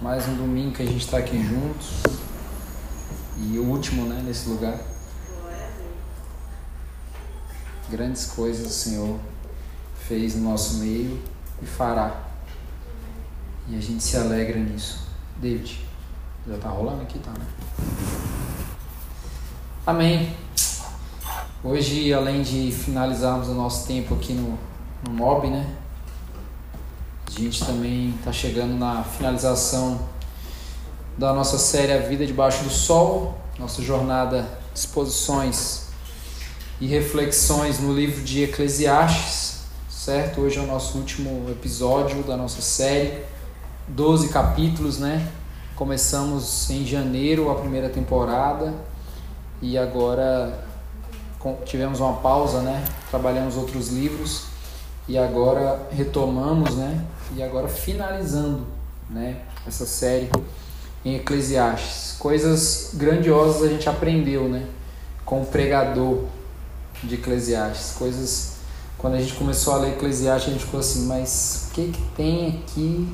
Mais um domingo que a gente está aqui juntos. E o último, né, nesse lugar. Grandes coisas o Senhor fez no nosso meio e fará. E a gente se alegra nisso. David, já tá rolando aqui, tá, né? Amém. Hoje, além de finalizarmos o nosso tempo aqui no, no MOB, né? A gente também está chegando na finalização da nossa série A Vida Debaixo do Sol, nossa jornada exposições e reflexões no livro de Eclesiastes, certo? Hoje é o nosso último episódio da nossa série, 12 capítulos, né? Começamos em janeiro a primeira temporada e agora tivemos uma pausa, né? Trabalhamos outros livros e agora retomamos, né? E agora finalizando, né? Essa série em Eclesiastes. Coisas grandiosas a gente aprendeu, né? Com o pregador de Eclesiastes. Coisas. Quando a gente começou a ler Eclesiastes, a gente ficou assim, mas o que, que tem aqui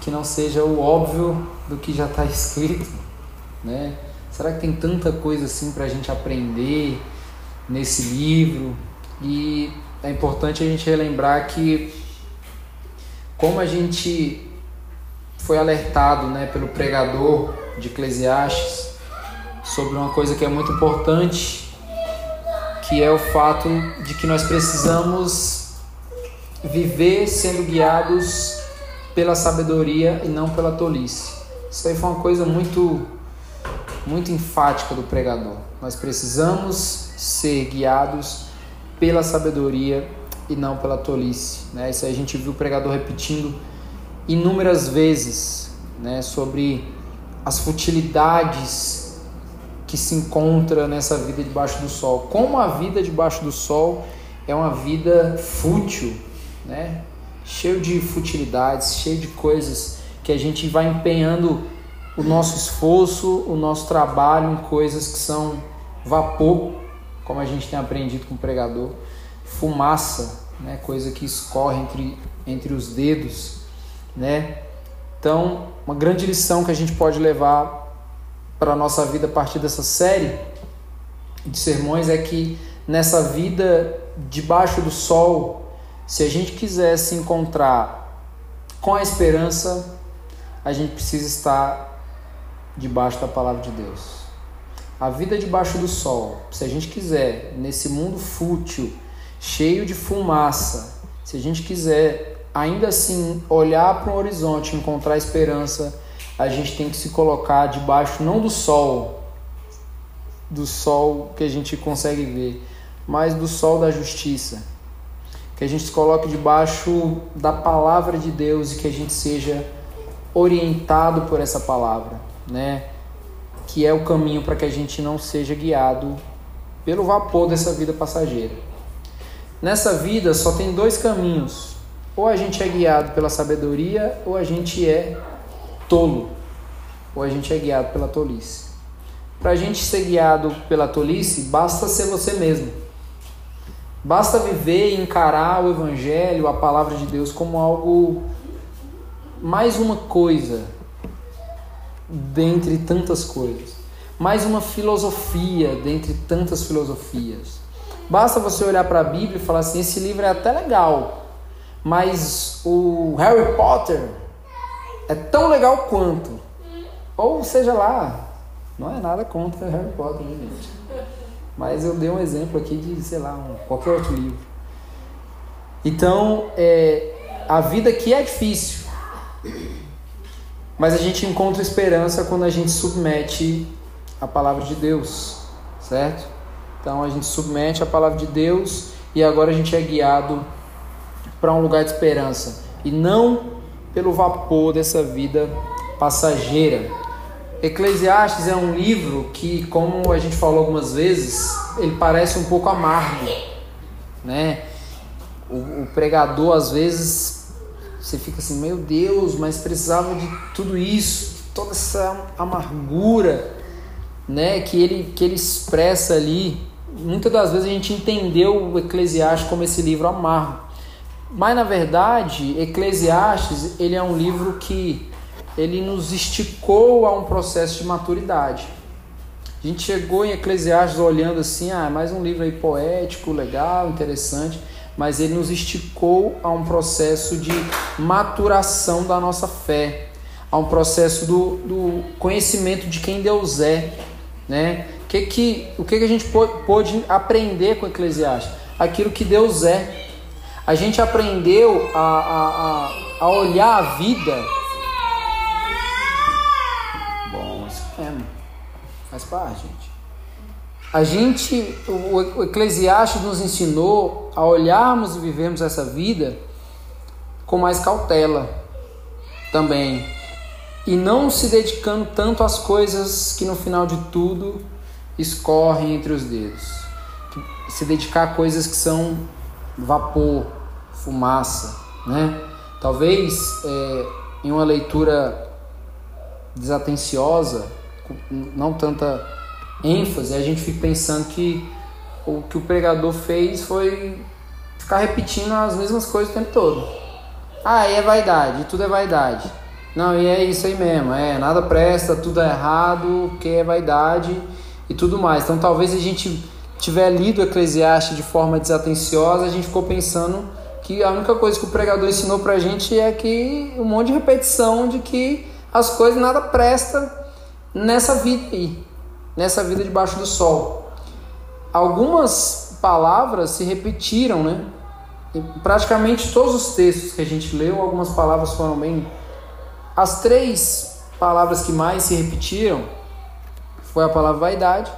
que não seja o óbvio do que já está escrito, né? Será que tem tanta coisa assim para a gente aprender nesse livro? E é importante a gente relembrar que como a gente foi alertado né, pelo pregador de Eclesiastes sobre uma coisa que é muito importante, que é o fato de que nós precisamos viver sendo guiados pela sabedoria e não pela tolice. Isso aí foi uma coisa muito muito enfática do pregador. Nós precisamos ser guiados pela sabedoria e não pela tolice. Né? Isso aí a gente viu o pregador repetindo inúmeras vezes né? sobre as futilidades que se encontra nessa vida debaixo do sol. Como a vida debaixo do sol é uma vida fútil, né? cheio de futilidades, cheio de coisas que a gente vai empenhando o nosso esforço, o nosso trabalho em coisas que são vapor como a gente tem aprendido com o pregador, fumaça, né, coisa que escorre entre, entre os dedos, né? Então, uma grande lição que a gente pode levar para a nossa vida a partir dessa série de sermões é que nessa vida debaixo do sol, se a gente quiser se encontrar com a esperança, a gente precisa estar debaixo da palavra de Deus a vida debaixo do sol, se a gente quiser, nesse mundo fútil, cheio de fumaça, se a gente quiser ainda assim olhar para o horizonte, encontrar esperança, a gente tem que se colocar debaixo não do sol, do sol que a gente consegue ver, mas do sol da justiça. Que a gente se coloque debaixo da palavra de Deus e que a gente seja orientado por essa palavra, né? que é o caminho para que a gente não seja guiado pelo vapor dessa vida passageira. Nessa vida só tem dois caminhos: ou a gente é guiado pela sabedoria, ou a gente é tolo, ou a gente é guiado pela tolice. Para a gente ser guiado pela tolice, basta ser você mesmo. Basta viver e encarar o Evangelho, a palavra de Deus, como algo mais uma coisa dentre tantas coisas. Mais uma filosofia dentre tantas filosofias. Basta você olhar para a Bíblia e falar assim: esse livro é até legal, mas o Harry Potter é tão legal quanto. Ou seja lá, não é nada contra Harry Potter, né, gente? Mas eu dei um exemplo aqui de, sei lá, um, qualquer outro livro. Então, é, a vida aqui é difícil. Mas a gente encontra esperança quando a gente submete a palavra de Deus, certo? Então a gente submete a palavra de Deus e agora a gente é guiado para um lugar de esperança e não pelo vapor dessa vida passageira. Eclesiastes é um livro que, como a gente falou algumas vezes, ele parece um pouco amargo, né? O, o pregador às vezes você fica assim, meu Deus, mas precisava de tudo isso, toda essa amargura, né, que ele que ele expressa ali. Muitas das vezes a gente entendeu o Eclesiastes como esse livro amargo. Mas na verdade, Eclesiastes, ele é um livro que ele nos esticou a um processo de maturidade. A gente chegou em Eclesiastes olhando assim, ah, mais um livro aí poético, legal, interessante, mas ele nos esticou a um processo de maturação da nossa fé, a um processo do, do conhecimento de quem Deus é, né? Que que, o que, que a gente pôde aprender com Eclesiastes? Aquilo que Deus é. A gente aprendeu a, a, a, a olhar a vida Faz parte, gente. A gente, o Eclesiastes nos ensinou a olharmos e vivermos essa vida com mais cautela também. E não se dedicando tanto às coisas que no final de tudo escorrem entre os dedos. Se dedicar a coisas que são vapor, fumaça, né? Talvez é, em uma leitura desatenciosa, não tanta ênfase, a gente fica pensando que o que o pregador fez foi ficar repetindo as mesmas coisas o tempo todo. Ah, e é vaidade, tudo é vaidade. Não, e é isso aí mesmo, é nada presta, tudo é errado, que é vaidade e tudo mais. Então talvez a gente tiver lido o Eclesiastes de forma desatenciosa, a gente ficou pensando que a única coisa que o pregador ensinou pra gente é que um monte de repetição de que as coisas nada presta nessa vida aí, nessa vida debaixo do sol. Algumas palavras se repetiram, né? Em praticamente todos os textos que a gente leu, algumas palavras foram bem. As três palavras que mais se repetiram foi a palavra vaidade,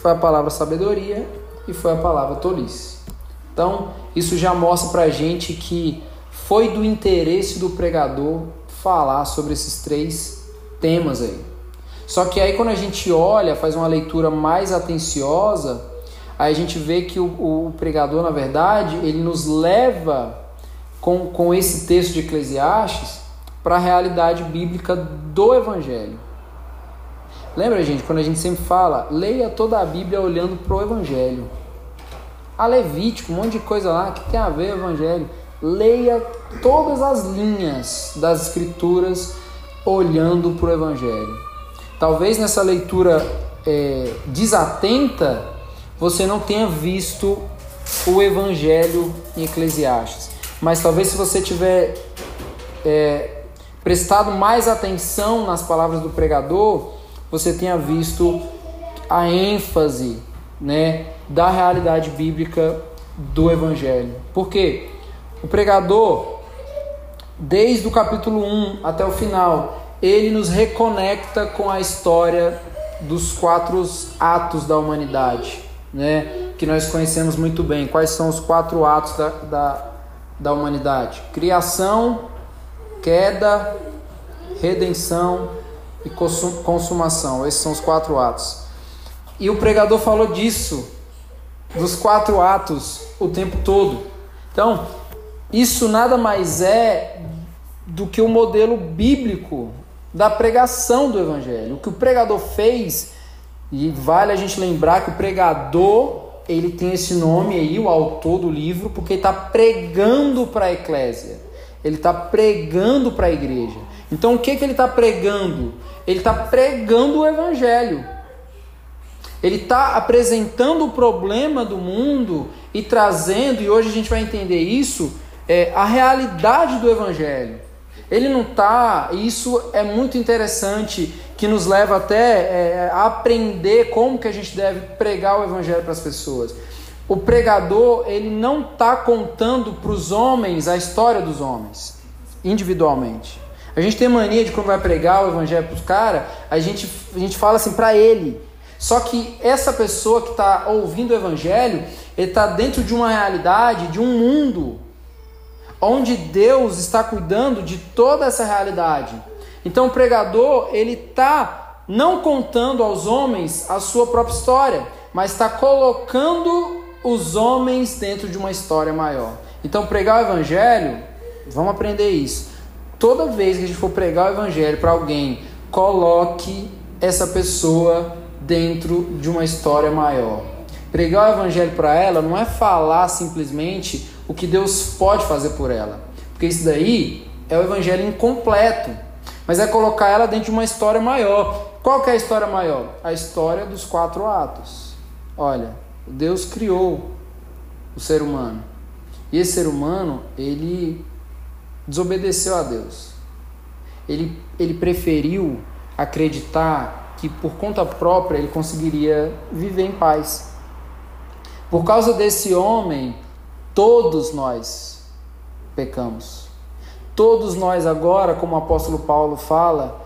foi a palavra sabedoria e foi a palavra tolice. Então, isso já mostra pra gente que foi do interesse do pregador falar sobre esses três temas aí. Só que aí quando a gente olha, faz uma leitura mais atenciosa, aí a gente vê que o, o pregador, na verdade, ele nos leva com, com esse texto de Eclesiastes para a realidade bíblica do Evangelho. Lembra, gente, quando a gente sempre fala, leia toda a Bíblia olhando para o Evangelho. A Levítico, um monte de coisa lá que tem a ver com o Evangelho. Leia todas as linhas das Escrituras olhando para o Evangelho. Talvez nessa leitura é, desatenta você não tenha visto o Evangelho em Eclesiastes, mas talvez se você tiver é, prestado mais atenção nas palavras do pregador, você tenha visto a ênfase né, da realidade bíblica do Evangelho. Por quê? O pregador, desde o capítulo 1 até o final, ele nos reconecta com a história dos quatro atos da humanidade, né? que nós conhecemos muito bem. Quais são os quatro atos da, da, da humanidade? Criação, queda, redenção e consumação. Esses são os quatro atos. E o pregador falou disso, dos quatro atos, o tempo todo. Então, isso nada mais é do que o modelo bíblico da pregação do evangelho. O que o pregador fez, e vale a gente lembrar que o pregador, ele tem esse nome aí, o autor do livro, porque ele está pregando para a eclésia. Ele está pregando para a igreja. Então o que, que ele está pregando? Ele está pregando o evangelho. Ele está apresentando o problema do mundo e trazendo, e hoje a gente vai entender isso, é, a realidade do evangelho. Ele não está, e isso é muito interessante, que nos leva até é, a aprender como que a gente deve pregar o evangelho para as pessoas. O pregador, ele não está contando para os homens a história dos homens, individualmente. A gente tem mania de quando vai pregar o evangelho para os caras, a gente, a gente fala assim para ele. Só que essa pessoa que está ouvindo o evangelho, ele está dentro de uma realidade, de um mundo onde Deus está cuidando de toda essa realidade. Então o pregador, ele está não contando aos homens a sua própria história, mas está colocando os homens dentro de uma história maior. Então pregar o evangelho, vamos aprender isso. Toda vez que a gente for pregar o evangelho para alguém, coloque essa pessoa dentro de uma história maior. Pregar o evangelho para ela não é falar simplesmente o que Deus pode fazer por ela. Porque isso daí é o evangelho incompleto. mas é colocar ela dentro de uma história maior. Qual que é a história maior? A história dos quatro atos. Olha, Deus criou o ser humano. E esse ser humano, ele desobedeceu a Deus. Ele, ele preferiu acreditar que por conta própria ele conseguiria viver em paz. Por causa desse homem, todos nós pecamos. Todos nós agora, como o apóstolo Paulo fala,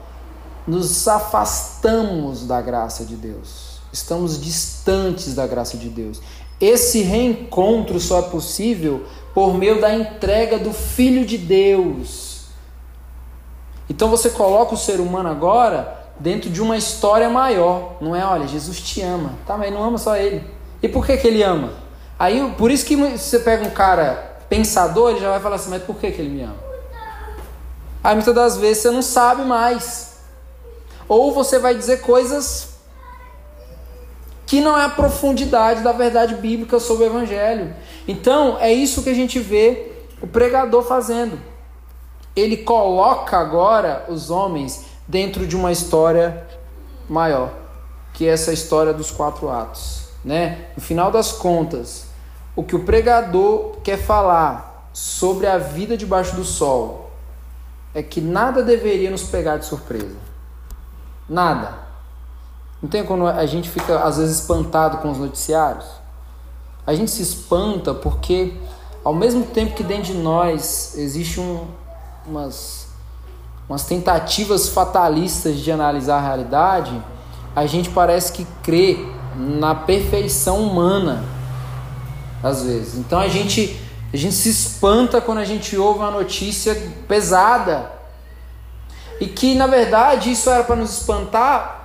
nos afastamos da graça de Deus. Estamos distantes da graça de Deus. Esse reencontro só é possível por meio da entrega do Filho de Deus. Então você coloca o ser humano agora dentro de uma história maior. Não é, olha, Jesus te ama. Tá, mas não ama só ele. E por que, que ele ama? Aí, por isso que você pega um cara pensador, ele já vai falar assim, mas por que, que ele me ama? Aí muitas das vezes você não sabe mais. Ou você vai dizer coisas que não é a profundidade da verdade bíblica sobre o evangelho. Então, é isso que a gente vê o pregador fazendo. Ele coloca agora os homens dentro de uma história maior, que é essa história dos quatro atos, né? No final das contas, o que o pregador quer falar sobre a vida debaixo do sol é que nada deveria nos pegar de surpresa. Nada. Não tem quando a gente fica às vezes espantado com os noticiários? A gente se espanta porque ao mesmo tempo que dentro de nós existe um, umas, umas tentativas fatalistas de analisar a realidade, a gente parece que crê na perfeição humana às vezes. Então a gente a gente se espanta quando a gente ouve uma notícia pesada. E que na verdade isso era para nos espantar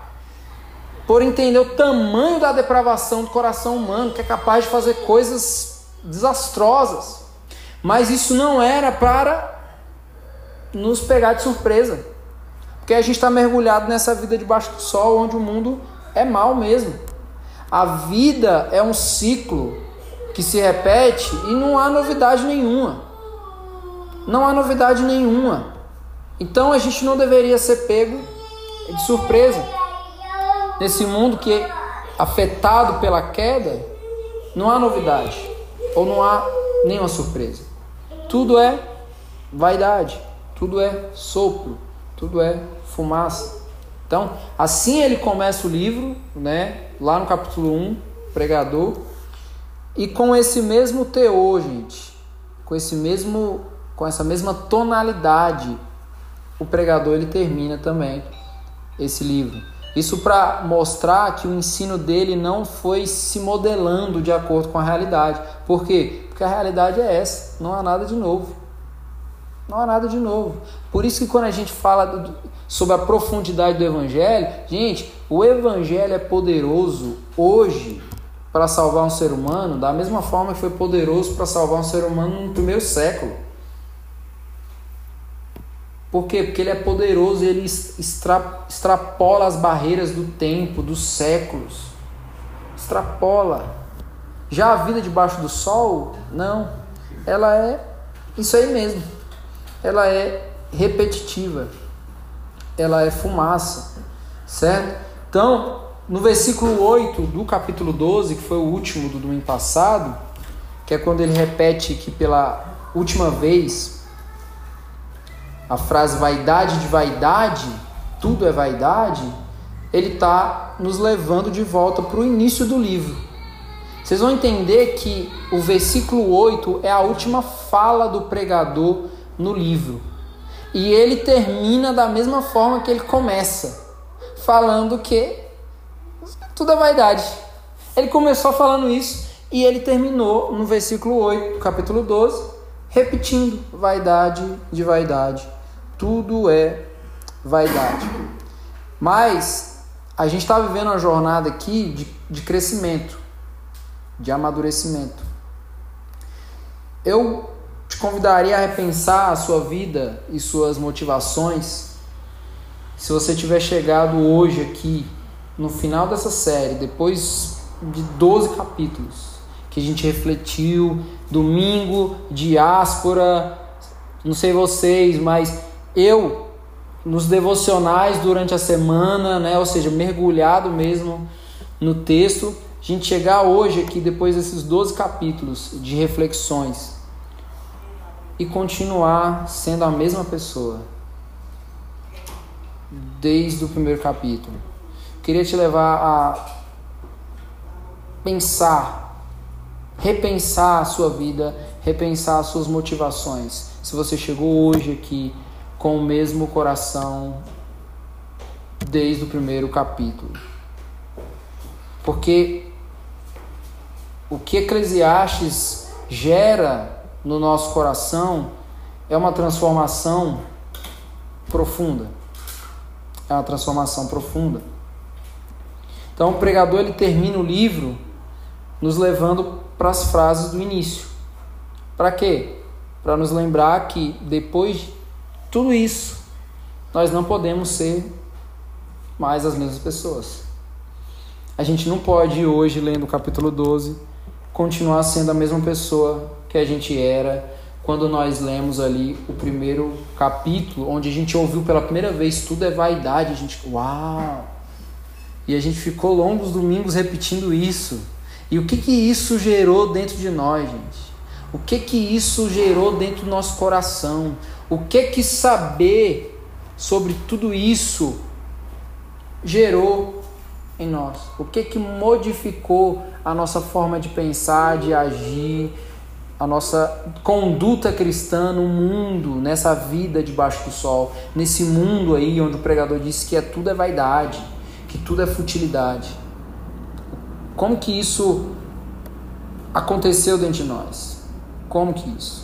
por entender o tamanho da depravação do coração humano, que é capaz de fazer coisas desastrosas. Mas isso não era para nos pegar de surpresa. Porque a gente está mergulhado nessa vida debaixo do sol, onde o mundo é mal mesmo. A vida é um ciclo que se repete e não há novidade nenhuma. Não há novidade nenhuma. Então a gente não deveria ser pego de surpresa. Nesse mundo que é afetado pela queda, não há novidade ou não há nenhuma surpresa. Tudo é vaidade, tudo é sopro, tudo é fumaça. Então, assim ele começa o livro, né? Lá no capítulo 1, pregador, e com esse mesmo teor, gente, com esse mesmo com essa mesma tonalidade, o pregador ele termina também esse livro. Isso para mostrar que o ensino dele não foi se modelando de acordo com a realidade. Por quê? Porque a realidade é essa, não há nada de novo. Não há nada de novo. Por isso que quando a gente fala do, sobre a profundidade do evangelho, gente, o evangelho é poderoso hoje para salvar um ser humano da mesma forma que foi poderoso para salvar um ser humano no primeiro século. Por quê? Porque ele é poderoso ele extra, extrapola as barreiras do tempo, dos séculos. Extrapola. Já a vida debaixo do sol, não. Ela é isso aí mesmo. Ela é repetitiva. Ela é fumaça. Certo? Então, no versículo 8 do capítulo 12, que foi o último do domingo passado, que é quando ele repete que pela última vez a frase vaidade de vaidade, tudo é vaidade, ele está nos levando de volta para o início do livro. Vocês vão entender que o versículo 8 é a última fala do pregador no livro. E ele termina da mesma forma que ele começa, falando que tudo é vaidade. Ele começou falando isso e ele terminou no versículo 8, capítulo 12, repetindo: vaidade de vaidade. Tudo é vaidade. Mas a gente está vivendo uma jornada aqui de, de crescimento, de amadurecimento. Eu te convidaria a repensar a sua vida e suas motivações. Se você tiver chegado hoje aqui no final dessa série, depois de 12 capítulos, que a gente refletiu, domingo, diáspora, não sei vocês, mas eu nos devocionais durante a semana, né? Ou seja, mergulhado mesmo no texto, a gente chegar hoje aqui depois desses 12 capítulos de reflexões e continuar sendo a mesma pessoa desde o primeiro capítulo. Queria te levar a pensar, repensar a sua vida, repensar as suas motivações. Se você chegou hoje aqui com o mesmo coração desde o primeiro capítulo. Porque o que Eclesiastes gera no nosso coração é uma transformação profunda. É uma transformação profunda. Então o pregador ele termina o livro nos levando para as frases do início. Para quê? Para nos lembrar que depois de tudo isso, nós não podemos ser mais as mesmas pessoas. A gente não pode hoje, lendo o capítulo 12, continuar sendo a mesma pessoa que a gente era quando nós lemos ali o primeiro capítulo, onde a gente ouviu pela primeira vez tudo é vaidade, a gente, uau! E a gente ficou longos domingos repetindo isso. E o que que isso gerou dentro de nós, gente? O que que isso gerou dentro do nosso coração? O que que saber sobre tudo isso gerou em nós? O que que modificou a nossa forma de pensar, de agir, a nossa conduta cristã no mundo, nessa vida debaixo do sol, nesse mundo aí onde o pregador disse que é tudo é vaidade, que tudo é futilidade. Como que isso aconteceu dentro de nós? Como que isso?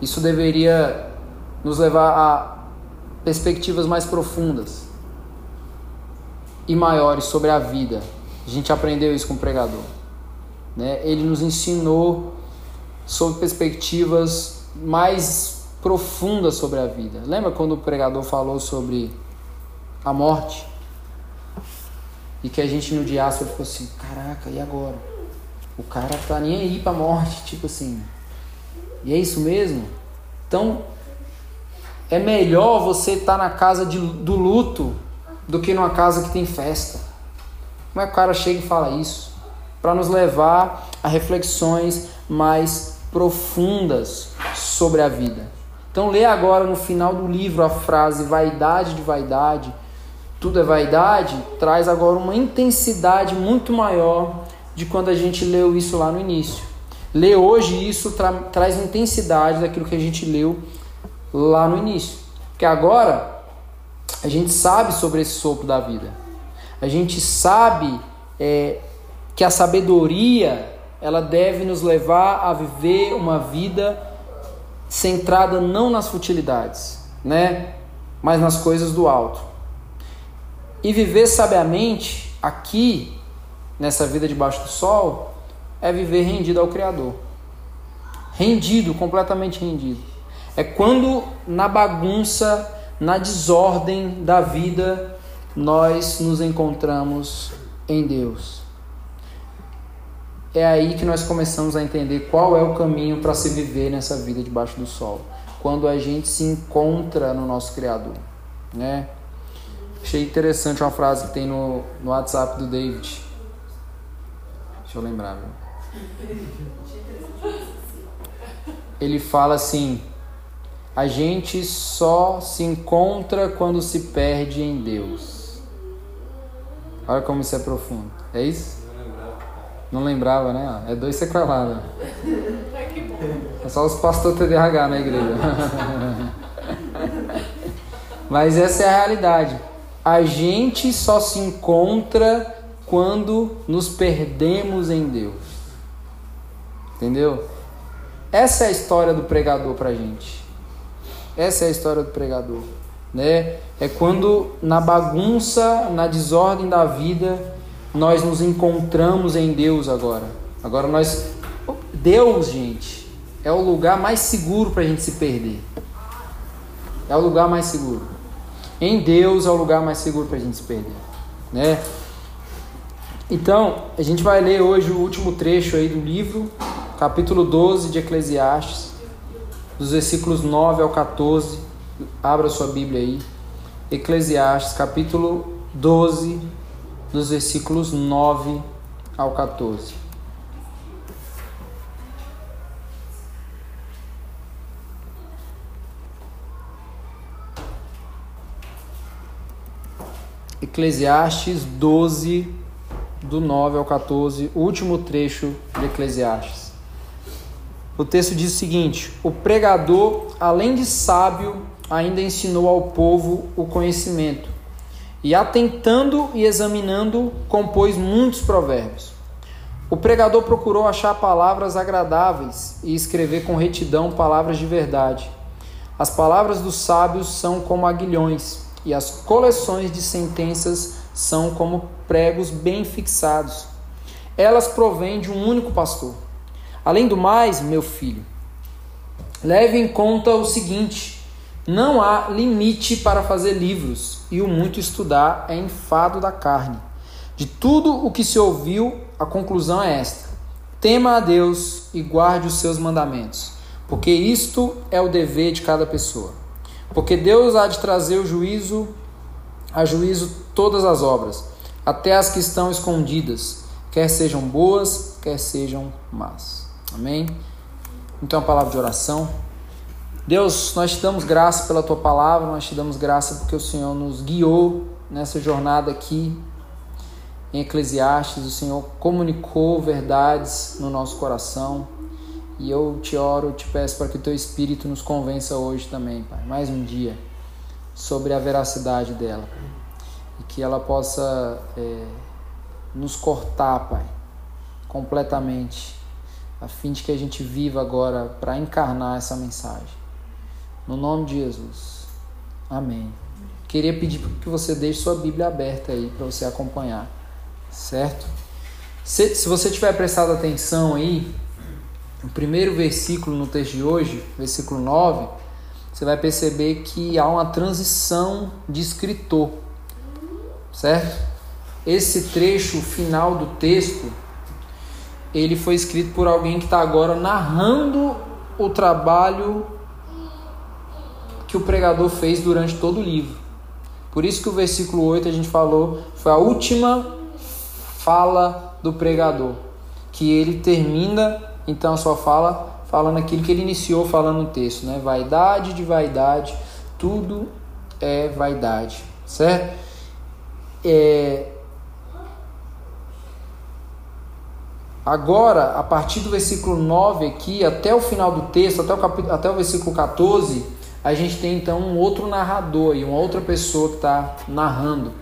Isso deveria nos levar a perspectivas mais profundas e maiores sobre a vida. A gente aprendeu isso com o pregador. Né? Ele nos ensinou sobre perspectivas mais profundas sobre a vida. Lembra quando o pregador falou sobre a morte? E que a gente no diáspora ficou assim, caraca, e agora? O cara tá nem aí pra morte, tipo assim. E é isso mesmo? Então, é melhor você estar tá na casa de, do luto do que numa casa que tem festa. Como é que o cara chega e fala isso? Para nos levar a reflexões mais profundas sobre a vida. Então, lê agora no final do livro a frase vaidade de vaidade tudo é vaidade, traz agora uma intensidade muito maior de quando a gente leu isso lá no início. Ler hoje isso tra traz intensidade daquilo que a gente leu lá no início. Porque agora a gente sabe sobre esse sopro da vida. A gente sabe é, que a sabedoria ela deve nos levar a viver uma vida centrada não nas futilidades, né? mas nas coisas do alto. E viver sabiamente aqui, nessa vida debaixo do sol, é viver rendido ao Criador. Rendido, completamente rendido. É quando na bagunça, na desordem da vida, nós nos encontramos em Deus. É aí que nós começamos a entender qual é o caminho para se viver nessa vida debaixo do sol. Quando a gente se encontra no nosso Criador, né? Achei interessante uma frase que tem no, no WhatsApp do David. Deixa eu lembrar, viu? Ele fala assim: a gente só se encontra quando se perde em Deus. Olha como isso é profundo. É isso? Não lembrava, né? É dois sequelados. É só os pastores TDAH na igreja. Mas essa é a realidade a gente só se encontra quando nos perdemos em Deus. Entendeu? Essa é a história do pregador pra gente. Essa é a história do pregador, né? É quando na bagunça, na desordem da vida, nós nos encontramos em Deus agora. Agora nós Deus, gente, é o lugar mais seguro para a gente se perder. É o lugar mais seguro. Em Deus é o lugar mais seguro para a gente se perder, né? Então, a gente vai ler hoje o último trecho aí do livro, capítulo 12 de Eclesiastes, dos versículos 9 ao 14. Abra sua Bíblia aí. Eclesiastes, capítulo 12, dos versículos 9 ao 14. Eclesiastes 12, do 9 ao 14, último trecho de Eclesiastes. O texto diz o seguinte: O pregador, além de sábio, ainda ensinou ao povo o conhecimento, e atentando e examinando, compôs muitos provérbios. O pregador procurou achar palavras agradáveis e escrever com retidão palavras de verdade. As palavras dos sábios são como aguilhões, e as coleções de sentenças são como pregos bem fixados. Elas provêm de um único pastor. Além do mais, meu filho, leve em conta o seguinte: não há limite para fazer livros, e o muito estudar é enfado da carne. De tudo o que se ouviu, a conclusão é esta: tema a Deus e guarde os seus mandamentos, porque isto é o dever de cada pessoa. Porque Deus há de trazer o juízo a juízo todas as obras, até as que estão escondidas, quer sejam boas, quer sejam más. Amém? Então, a palavra de oração. Deus, nós te damos graça pela tua palavra, nós te damos graça porque o Senhor nos guiou nessa jornada aqui em Eclesiastes, o Senhor comunicou verdades no nosso coração. E eu te oro, te peço para que o teu Espírito nos convença hoje também, Pai, mais um dia, sobre a veracidade dela. E que ela possa é, nos cortar, Pai, completamente, a fim de que a gente viva agora para encarnar essa mensagem. No nome de Jesus. Amém. Queria pedir que você deixe sua Bíblia aberta aí para você acompanhar, certo? Se, se você tiver prestado atenção aí, o primeiro versículo no texto de hoje, versículo 9, você vai perceber que há uma transição de escritor, certo? Esse trecho final do texto, ele foi escrito por alguém que está agora narrando o trabalho que o pregador fez durante todo o livro. Por isso que o versículo 8 a gente falou, foi a última fala do pregador, que ele termina então sua fala falando aquilo que ele iniciou falando no texto, né? Vaidade de vaidade, tudo é vaidade, certo? É... Agora, a partir do versículo 9 aqui, até o final do texto, até o, capítulo, até o versículo 14, a gente tem então um outro narrador e uma outra pessoa que está narrando.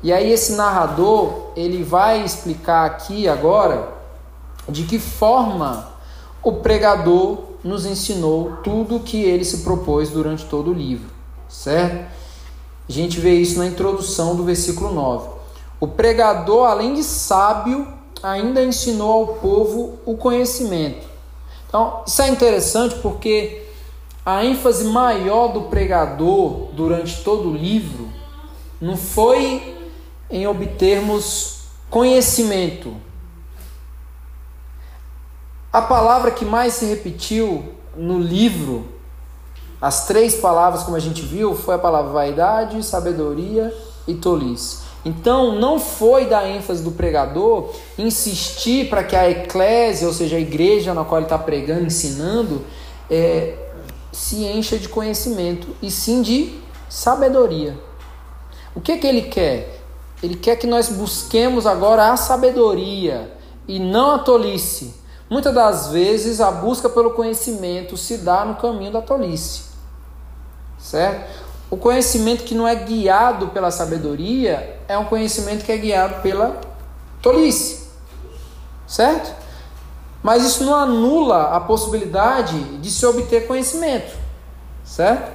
E aí esse narrador, ele vai explicar aqui agora de que forma o pregador nos ensinou tudo o que ele se propôs durante todo o livro, certo? A gente vê isso na introdução do versículo 9. O pregador, além de sábio, ainda ensinou ao povo o conhecimento. Então, isso é interessante porque a ênfase maior do pregador durante todo o livro não foi em obtermos conhecimento, a palavra que mais se repetiu no livro, as três palavras, como a gente viu, foi a palavra vaidade, sabedoria e tolice. Então, não foi da ênfase do pregador insistir para que a eclésia, ou seja, a igreja na qual ele está pregando, ensinando, é, se encha de conhecimento, e sim de sabedoria. O que, que ele quer? Ele quer que nós busquemos agora a sabedoria e não a tolice. Muitas das vezes a busca pelo conhecimento se dá no caminho da tolice. Certo? O conhecimento que não é guiado pela sabedoria é um conhecimento que é guiado pela tolice. Certo? Mas isso não anula a possibilidade de se obter conhecimento. Certo?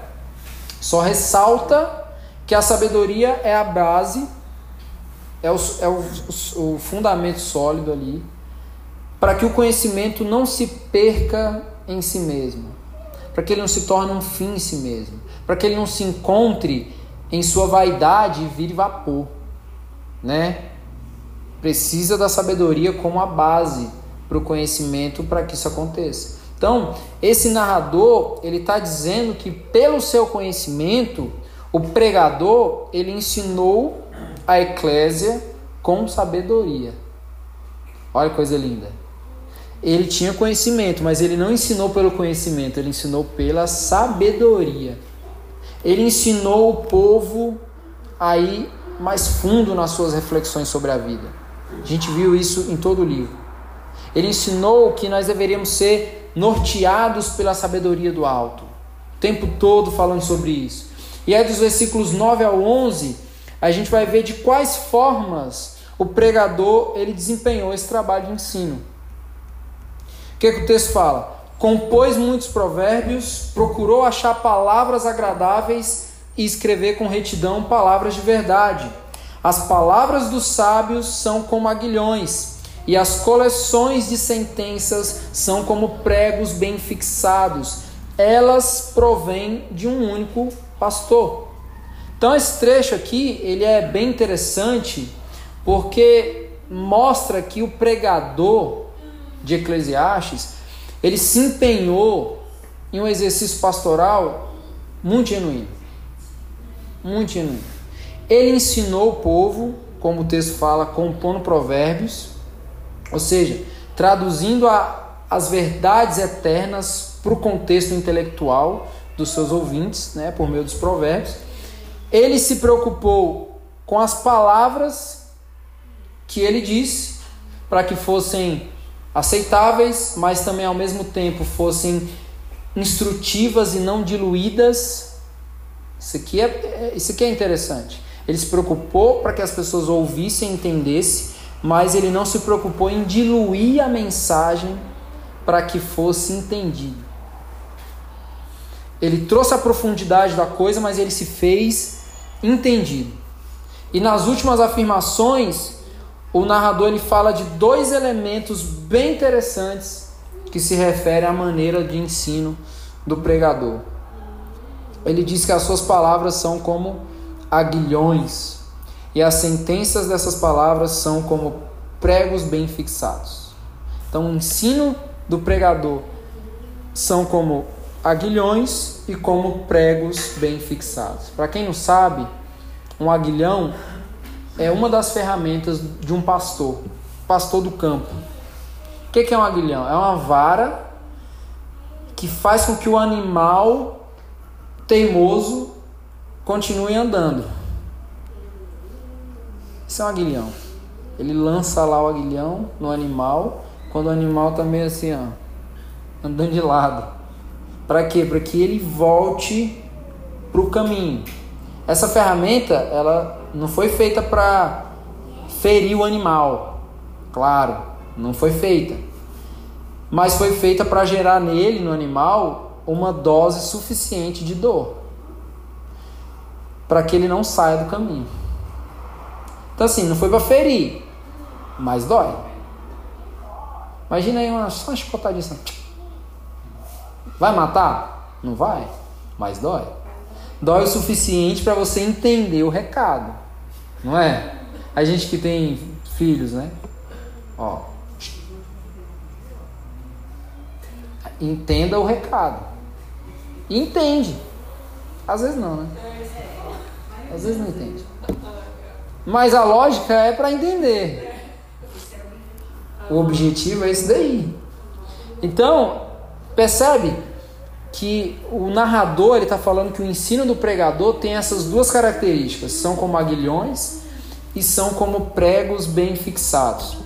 Só ressalta que a sabedoria é a base, é o, é o, o fundamento sólido ali para que o conhecimento não se perca em si mesmo, para que ele não se torne um fim em si mesmo, para que ele não se encontre em sua vaidade e vire vapor, né? Precisa da sabedoria como a base para o conhecimento para que isso aconteça. Então, esse narrador, ele está dizendo que pelo seu conhecimento, o pregador, ele ensinou a eclésia com sabedoria. Olha que coisa linda. Ele tinha conhecimento, mas ele não ensinou pelo conhecimento, ele ensinou pela sabedoria. Ele ensinou o povo a ir mais fundo nas suas reflexões sobre a vida. A gente viu isso em todo o livro. Ele ensinou que nós deveríamos ser norteados pela sabedoria do alto. O tempo todo falando sobre isso. E aí dos versículos 9 ao 11, a gente vai ver de quais formas o pregador ele desempenhou esse trabalho de ensino. O que, que o texto fala? Compôs muitos provérbios, procurou achar palavras agradáveis e escrever com retidão palavras de verdade. As palavras dos sábios são como aguilhões, e as coleções de sentenças são como pregos bem fixados. Elas provêm de um único pastor. Então esse trecho aqui, ele é bem interessante porque mostra que o pregador de Eclesiastes, ele se empenhou em um exercício pastoral muito genuíno. Muito genuíno. Ele ensinou o povo, como o texto fala, compondo provérbios, ou seja, traduzindo a, as verdades eternas para o contexto intelectual dos seus ouvintes, né, por meio dos provérbios. Ele se preocupou com as palavras que ele disse, para que fossem aceitáveis, mas também ao mesmo tempo fossem instrutivas e não diluídas. Isso aqui é, é isso aqui é interessante. Ele se preocupou para que as pessoas ouvissem e entendessem, mas ele não se preocupou em diluir a mensagem para que fosse entendido. Ele trouxe a profundidade da coisa, mas ele se fez entendido. E nas últimas afirmações, o narrador ele fala de dois elementos bem interessantes que se referem à maneira de ensino do pregador. Ele diz que as suas palavras são como aguilhões e as sentenças dessas palavras são como pregos bem fixados. Então, o ensino do pregador são como aguilhões e como pregos bem fixados. Para quem não sabe, um aguilhão é uma das ferramentas de um pastor, pastor do campo. O que é um aguilhão? É uma vara que faz com que o animal teimoso continue andando. Isso é um aguilhão. Ele lança lá o aguilhão no animal, quando o animal está meio assim, ó, andando de lado. Para quê? Para que ele volte para o caminho. Essa ferramenta, ela não foi feita para ferir o animal. Claro, não foi feita. Mas foi feita para gerar nele, no animal, uma dose suficiente de dor. Para que ele não saia do caminho. Então assim, não foi para ferir, mas dói. Imagina aí uma, só uma chicotadinha assim. Vai matar? Não vai, mas dói. Dói o suficiente para você entender o recado. Não é? A gente que tem filhos, né? Ó. Entenda o recado. E entende. Às vezes não, né? Às vezes não entende. Mas a lógica é para entender. O objetivo é esse daí. Então, percebe que o narrador está falando que o ensino do pregador tem essas duas características: são como aguilhões e são como pregos bem fixados.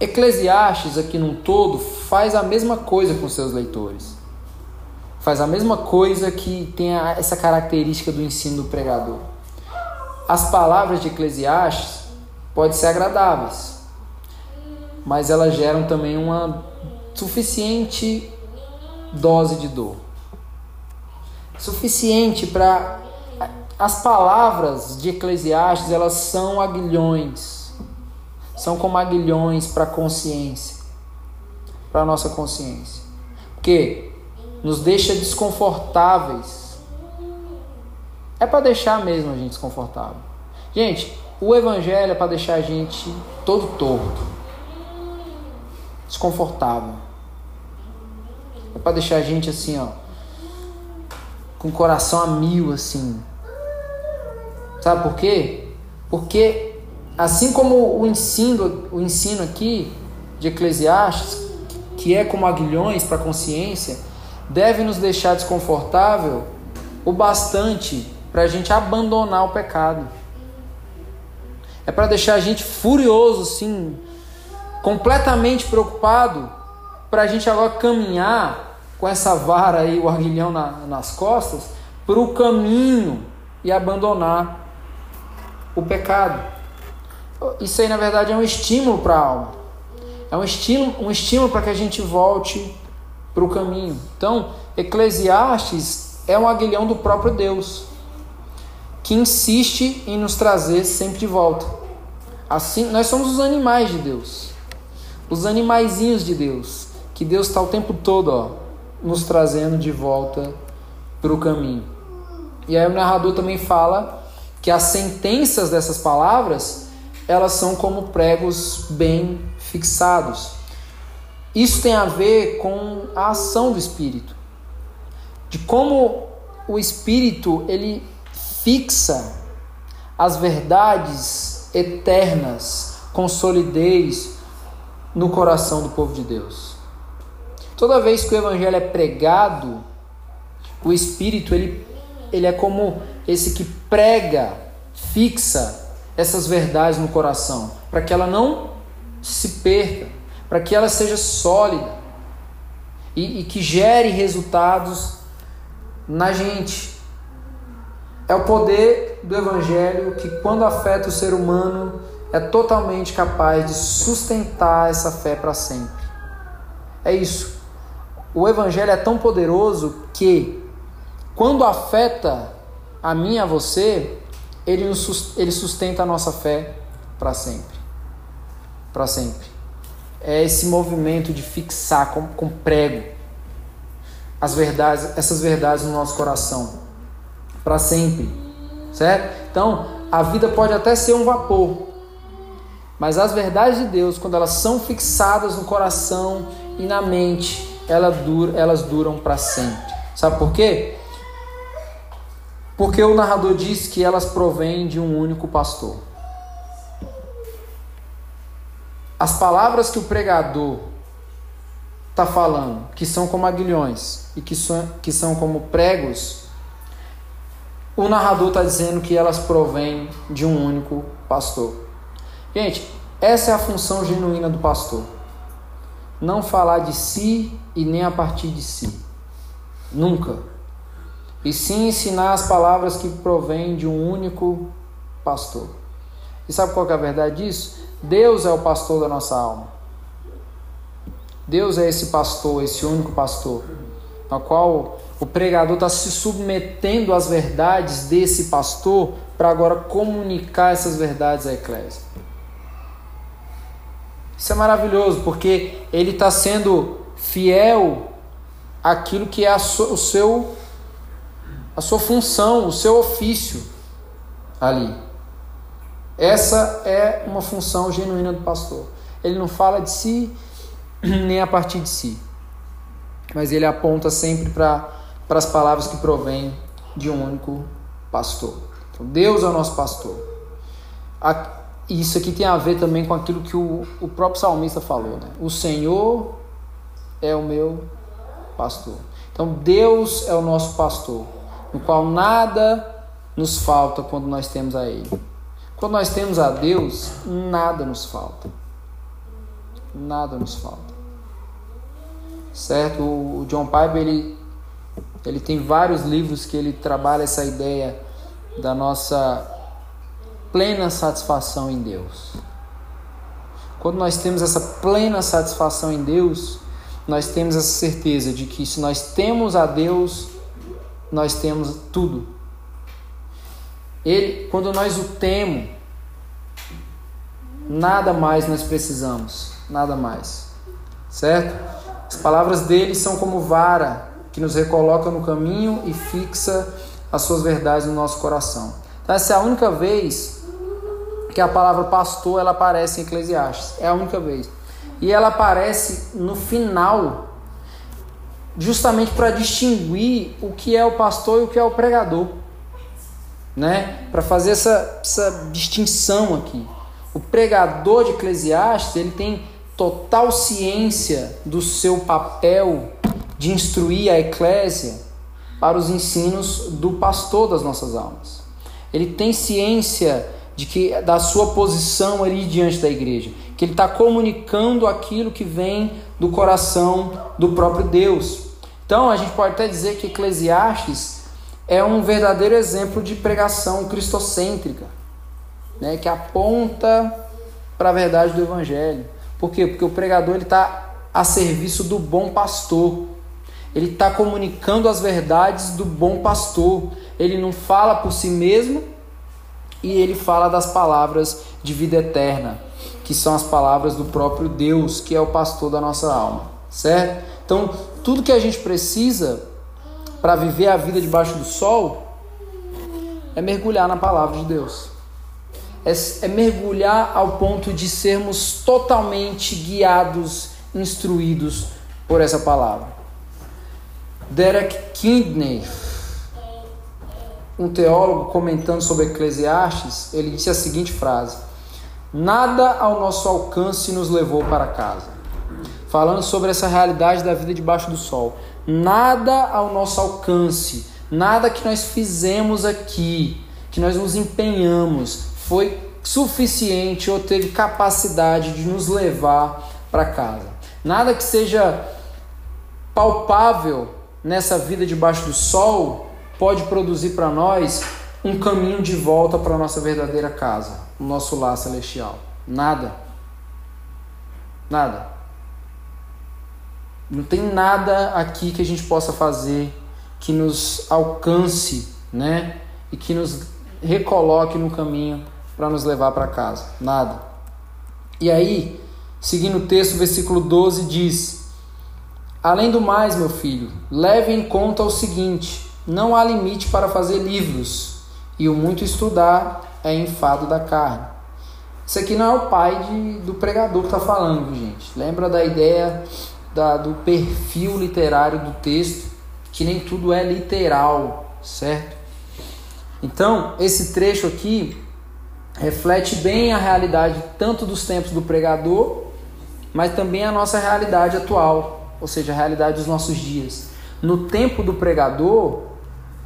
Eclesiastes, aqui num todo, faz a mesma coisa com seus leitores. Faz a mesma coisa que tem essa característica do ensino do pregador. As palavras de Eclesiastes podem ser agradáveis, mas elas geram também uma suficiente dose de dor. Suficiente para as palavras de Eclesiastes, elas são aguilhões. São como aguilhões para a consciência, para a nossa consciência. Porque nos deixa desconfortáveis. É para deixar mesmo a gente desconfortável. Gente, o evangelho é para deixar a gente todo torto, desconfortável. É para deixar a gente assim, ó, com o coração a mil, assim. Sabe por quê? Porque assim como o ensino, o ensino aqui de Eclesiastes, que é como aguilhões para a consciência, deve nos deixar desconfortável o bastante para a gente abandonar o pecado. É para deixar a gente furioso, sim, completamente preocupado, para a gente agora caminhar com essa vara aí, o aguilhão na, nas costas, para o caminho e abandonar o pecado. Isso aí, na verdade, é um estímulo para a alma. É um estímulo, um estímulo para que a gente volte para o caminho. Então, Eclesiastes é um aguilhão do próprio Deus, que insiste em nos trazer sempre de volta. Assim, nós somos os animais de Deus, os animaizinhos de Deus, que Deus está o tempo todo ó, nos trazendo de volta para o caminho. E aí o narrador também fala que as sentenças dessas palavras elas são como pregos bem fixados. Isso tem a ver com a ação do Espírito, de como o Espírito ele fixa as verdades eternas com solidez no coração do povo de Deus. Toda vez que o Evangelho é pregado, o Espírito ele, ele é como esse que prega, fixa essas verdades no coração, para que ela não se perca, para que ela seja sólida e, e que gere resultados na gente. É o poder do Evangelho que, quando afeta o ser humano, é totalmente capaz de sustentar essa fé para sempre. É isso. O Evangelho é tão poderoso que, quando afeta a mim e a você, ele, ele sustenta a nossa fé para sempre. Para sempre. É esse movimento de fixar com, com prego as verdades, essas verdades no nosso coração para sempre, certo? Então, a vida pode até ser um vapor, mas as verdades de Deus, quando elas são fixadas no coração e na mente, elas duram, elas duram para sempre. Sabe por quê? Porque o narrador diz que elas provêm de um único pastor. As palavras que o pregador está falando, que são como aguilhões e que são, que são como pregos, o narrador está dizendo que elas provêm de um único pastor. Gente, essa é a função genuína do pastor. Não falar de si e nem a partir de si. Nunca e sim ensinar as palavras que provêm de um único pastor. E sabe qual é a verdade disso? Deus é o pastor da nossa alma. Deus é esse pastor, esse único pastor, ao qual o pregador está se submetendo às verdades desse pastor para agora comunicar essas verdades à eclésia. Isso é maravilhoso, porque ele está sendo fiel àquilo que é o seu a sua função, o seu ofício ali. Essa é uma função genuína do pastor. Ele não fala de si nem a partir de si, mas ele aponta sempre para as palavras que provêm de um único pastor. Então, Deus é o nosso pastor. Isso aqui tem a ver também com aquilo que o, o próprio salmista falou. Né? O Senhor é o meu pastor. Então Deus é o nosso pastor no qual nada nos falta quando nós temos a Ele. Quando nós temos a Deus, nada nos falta. Nada nos falta. Certo? O John Piper ele, ele tem vários livros que ele trabalha essa ideia da nossa plena satisfação em Deus. Quando nós temos essa plena satisfação em Deus, nós temos essa certeza de que se nós temos a Deus, nós temos tudo. Ele, quando nós o temos, nada mais nós precisamos, nada mais. Certo? As palavras dele são como vara que nos recoloca no caminho e fixa as suas verdades no nosso coração. Então, essa é a única vez que a palavra pastor ela aparece em Eclesiastes. É a única vez. E ela aparece no final justamente para distinguir o que é o pastor e o que é o pregador, né? Para fazer essa, essa distinção aqui. O pregador de Eclesiastes ele tem total ciência do seu papel de instruir a eclésia para os ensinos do pastor das nossas almas. Ele tem ciência de que da sua posição ali diante da igreja, que ele está comunicando aquilo que vem do coração do próprio Deus. Então a gente pode até dizer que Eclesiastes é um verdadeiro exemplo de pregação cristocêntrica, né, que aponta para a verdade do Evangelho. Por quê? Porque o pregador está a serviço do bom pastor. Ele está comunicando as verdades do bom pastor. Ele não fala por si mesmo e ele fala das palavras de vida eterna, que são as palavras do próprio Deus, que é o pastor da nossa alma, certo? Então, tudo que a gente precisa para viver a vida debaixo do sol é mergulhar na palavra de Deus. É, é mergulhar ao ponto de sermos totalmente guiados, instruídos por essa palavra. Derek Kidney, um teólogo comentando sobre Eclesiastes, ele disse a seguinte frase: Nada ao nosso alcance nos levou para casa. Falando sobre essa realidade da vida debaixo do sol. Nada ao nosso alcance, nada que nós fizemos aqui, que nós nos empenhamos, foi suficiente ou teve capacidade de nos levar para casa. Nada que seja palpável nessa vida debaixo do sol pode produzir para nós um caminho de volta para a nossa verdadeira casa, o nosso lar celestial. Nada. Nada. Não tem nada aqui que a gente possa fazer que nos alcance, né? E que nos recoloque no caminho para nos levar para casa. Nada. E aí, seguindo o texto, versículo 12 diz: Além do mais, meu filho, leve em conta o seguinte: não há limite para fazer livros, e o muito estudar é enfado da carne. Isso aqui não é o pai de, do pregador que está falando, gente. Lembra da ideia da, do perfil literário do texto, que nem tudo é literal, certo? Então, esse trecho aqui reflete bem a realidade tanto dos tempos do pregador, mas também a nossa realidade atual, ou seja, a realidade dos nossos dias. No tempo do pregador,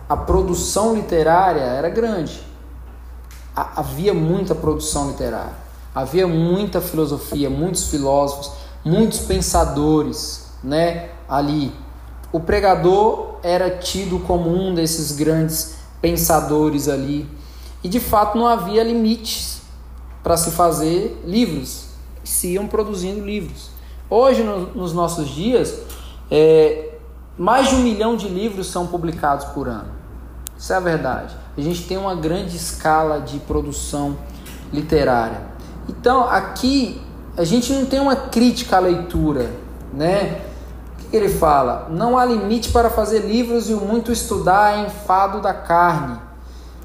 a produção literária era grande. Havia muita produção literária. Havia muita filosofia, muitos filósofos, muitos pensadores, né, ali. O pregador era tido como um desses grandes pensadores ali. E de fato não havia limites para se fazer livros. Se iam produzindo livros. Hoje, no, nos nossos dias, é, mais de um milhão de livros são publicados por ano. Isso é a verdade. A gente tem uma grande escala de produção literária. Então, aqui a gente não tem uma crítica à leitura, né? O que ele fala? Não há limite para fazer livros e o muito estudar é enfado da carne.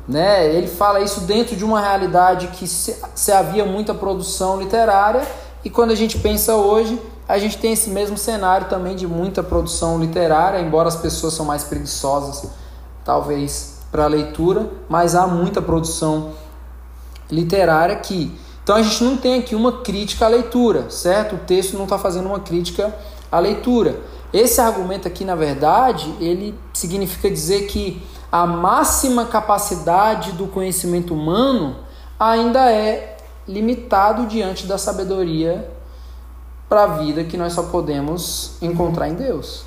Né? Ele fala isso dentro de uma realidade que se, se havia muita produção literária e quando a gente pensa hoje, a gente tem esse mesmo cenário também de muita produção literária, embora as pessoas são mais preguiçosas talvez para a leitura, mas há muita produção literária aqui. Então a gente não tem aqui uma crítica à leitura, certo? O texto não está fazendo uma crítica à leitura. Esse argumento aqui, na verdade, ele significa dizer que a máxima capacidade do conhecimento humano ainda é limitado diante da sabedoria para a vida que nós só podemos encontrar em Deus.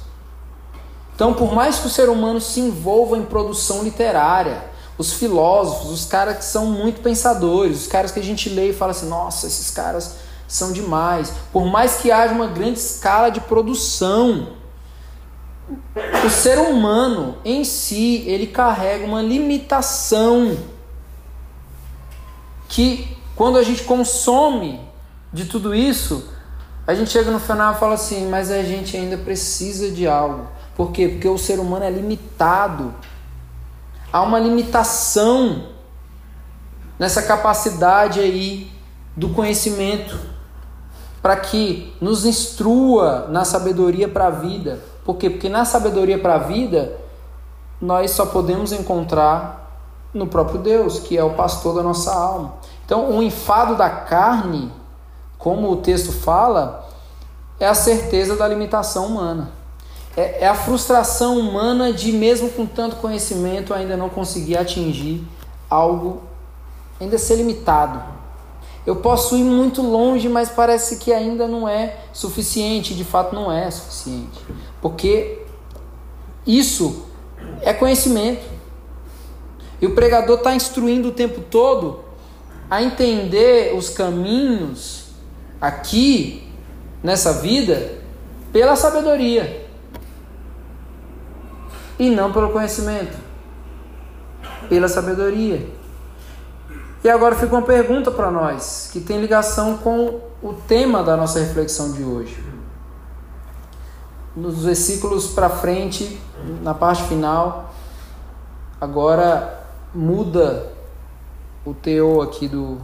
Então, por mais que o ser humano se envolva em produção literária, os filósofos, os caras que são muito pensadores, os caras que a gente lê e fala assim: nossa, esses caras são demais. Por mais que haja uma grande escala de produção, o ser humano em si, ele carrega uma limitação que quando a gente consome de tudo isso, a gente chega no final e fala assim, mas a gente ainda precisa de algo. Por quê? Porque o ser humano é limitado. Há uma limitação nessa capacidade aí do conhecimento para que nos instrua na sabedoria para a vida. Por quê? Porque na sabedoria para a vida, nós só podemos encontrar no próprio Deus, que é o pastor da nossa alma. Então, o enfado da carne, como o texto fala, é a certeza da limitação humana. É, é a frustração humana de, mesmo com tanto conhecimento, ainda não conseguir atingir algo, ainda ser limitado. Eu posso ir muito longe, mas parece que ainda não é suficiente, de fato não é suficiente. Porque isso é conhecimento. E o pregador está instruindo o tempo todo a entender os caminhos aqui nessa vida pela sabedoria e não pelo conhecimento, pela sabedoria. E agora fica uma pergunta para nós, que tem ligação com o tema da nossa reflexão de hoje. Nos versículos para frente, na parte final, agora muda o teor aqui do,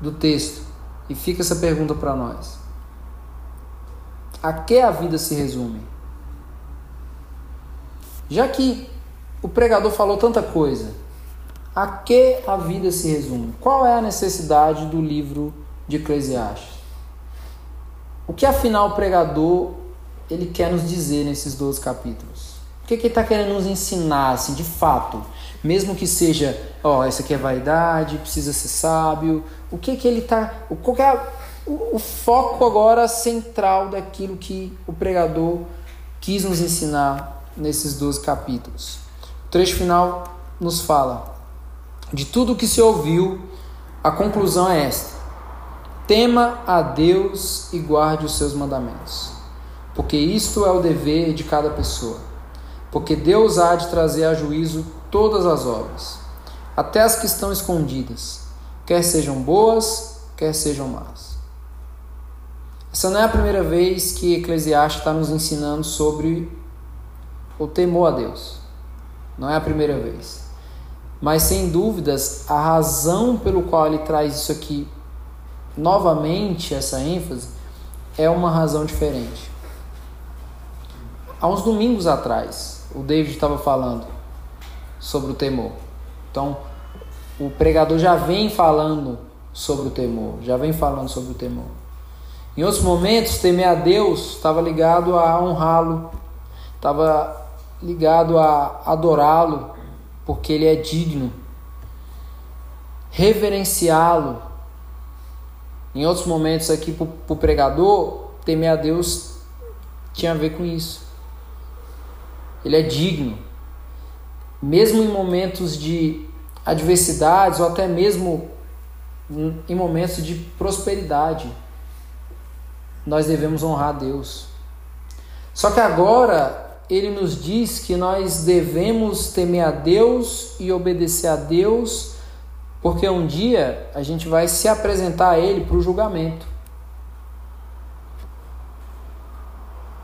do texto e fica essa pergunta para nós: A que a vida se resume? Já que o pregador falou tanta coisa, a que a vida se resume? Qual é a necessidade do livro de Eclesiastes? O que afinal o pregador ele quer nos dizer nesses 12 capítulos? O que, que ele está querendo nos ensinar, assim, de fato? Mesmo que seja, ó, essa aqui é vaidade, precisa ser sábio. O que que ele está. Qual é o, o foco agora central daquilo que o pregador quis nos ensinar nesses 12 capítulos? O trecho final nos fala: de tudo o que se ouviu, a conclusão é esta: tema a Deus e guarde os seus mandamentos, porque isto é o dever de cada pessoa. Porque Deus há de trazer a juízo todas as obras, até as que estão escondidas, quer sejam boas, quer sejam más. Essa não é a primeira vez que Eclesiastes está nos ensinando sobre o temor a Deus. Não é a primeira vez. Mas sem dúvidas, a razão pelo qual ele traz isso aqui novamente, essa ênfase, é uma razão diferente. Há uns domingos atrás, o David estava falando sobre o temor. Então, o pregador já vem falando sobre o temor, já vem falando sobre o temor. Em outros momentos, temer a Deus estava ligado a honrá-lo, estava ligado a adorá-lo, porque ele é digno. Reverenciá-lo. Em outros momentos aqui para o pregador, temer a Deus tinha a ver com isso. Ele é digno. Mesmo em momentos de adversidades ou até mesmo em momentos de prosperidade, nós devemos honrar a Deus. Só que agora ele nos diz que nós devemos temer a Deus e obedecer a Deus, porque um dia a gente vai se apresentar a Ele para o julgamento.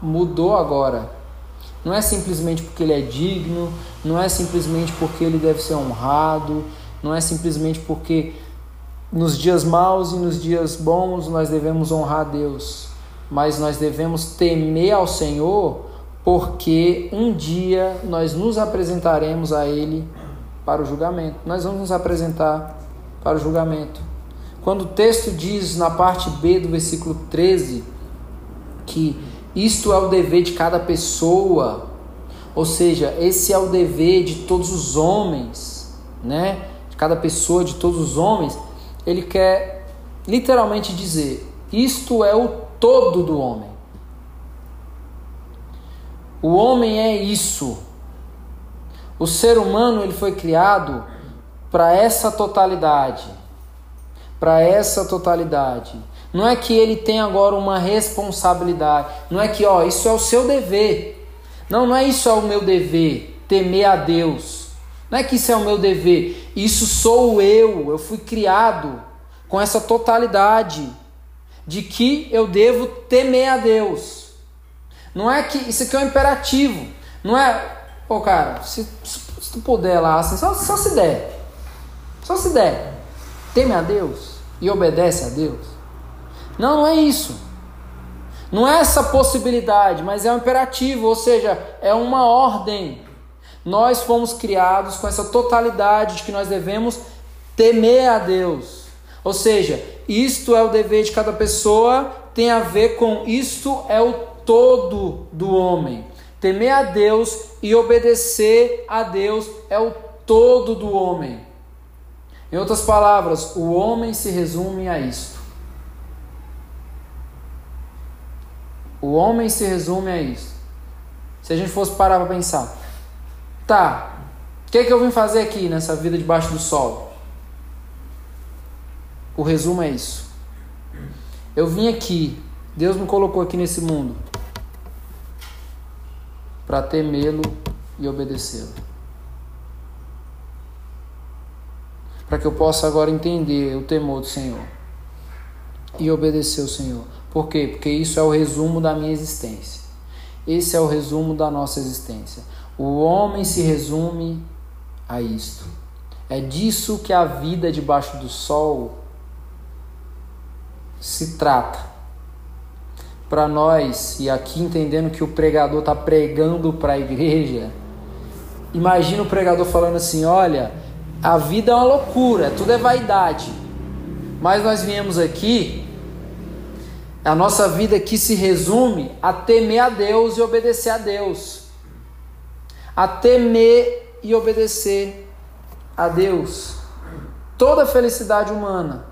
Mudou agora. Não é simplesmente porque ele é digno, não é simplesmente porque ele deve ser honrado, não é simplesmente porque nos dias maus e nos dias bons nós devemos honrar a Deus, mas nós devemos temer ao Senhor porque um dia nós nos apresentaremos a Ele para o julgamento. Nós vamos nos apresentar para o julgamento. Quando o texto diz na parte B do versículo 13 que isto é o dever de cada pessoa, ou seja, esse é o dever de todos os homens, né? De cada pessoa, de todos os homens, ele quer literalmente dizer: isto é o todo do homem. O homem é isso. O ser humano ele foi criado para essa totalidade. Para essa totalidade. Não é que ele tem agora uma responsabilidade. Não é que, ó, isso é o seu dever. Não, não é isso é o meu dever, temer a Deus. Não é que isso é o meu dever. Isso sou eu. Eu fui criado com essa totalidade de que eu devo temer a Deus. Não é que isso aqui é um imperativo. Não é, pô, cara, se, se tu puder lá, assim, só, só se der. Só se der. Teme a Deus e obedece a Deus. Não, não é isso. Não é essa possibilidade, mas é um imperativo, ou seja, é uma ordem. Nós fomos criados com essa totalidade de que nós devemos temer a Deus. Ou seja, isto é o dever de cada pessoa, tem a ver com isto é o todo do homem. Temer a Deus e obedecer a Deus é o todo do homem. Em outras palavras, o homem se resume a isto. O homem se resume a isso. Se a gente fosse parar para pensar, tá, o que, é que eu vim fazer aqui nessa vida debaixo do sol? O resumo é isso. Eu vim aqui, Deus me colocou aqui nesse mundo para temê-lo e obedecê-lo. Para que eu possa agora entender o temor do Senhor e obedecer o Senhor. Por quê? Porque isso é o resumo da minha existência. Esse é o resumo da nossa existência. O homem se resume a isto. É disso que a vida debaixo do sol se trata. Para nós, e aqui entendendo que o pregador está pregando para a igreja, imagina o pregador falando assim: olha, a vida é uma loucura, tudo é vaidade, mas nós viemos aqui a nossa vida aqui se resume a temer a Deus e obedecer a Deus. A temer e obedecer a Deus. Toda felicidade humana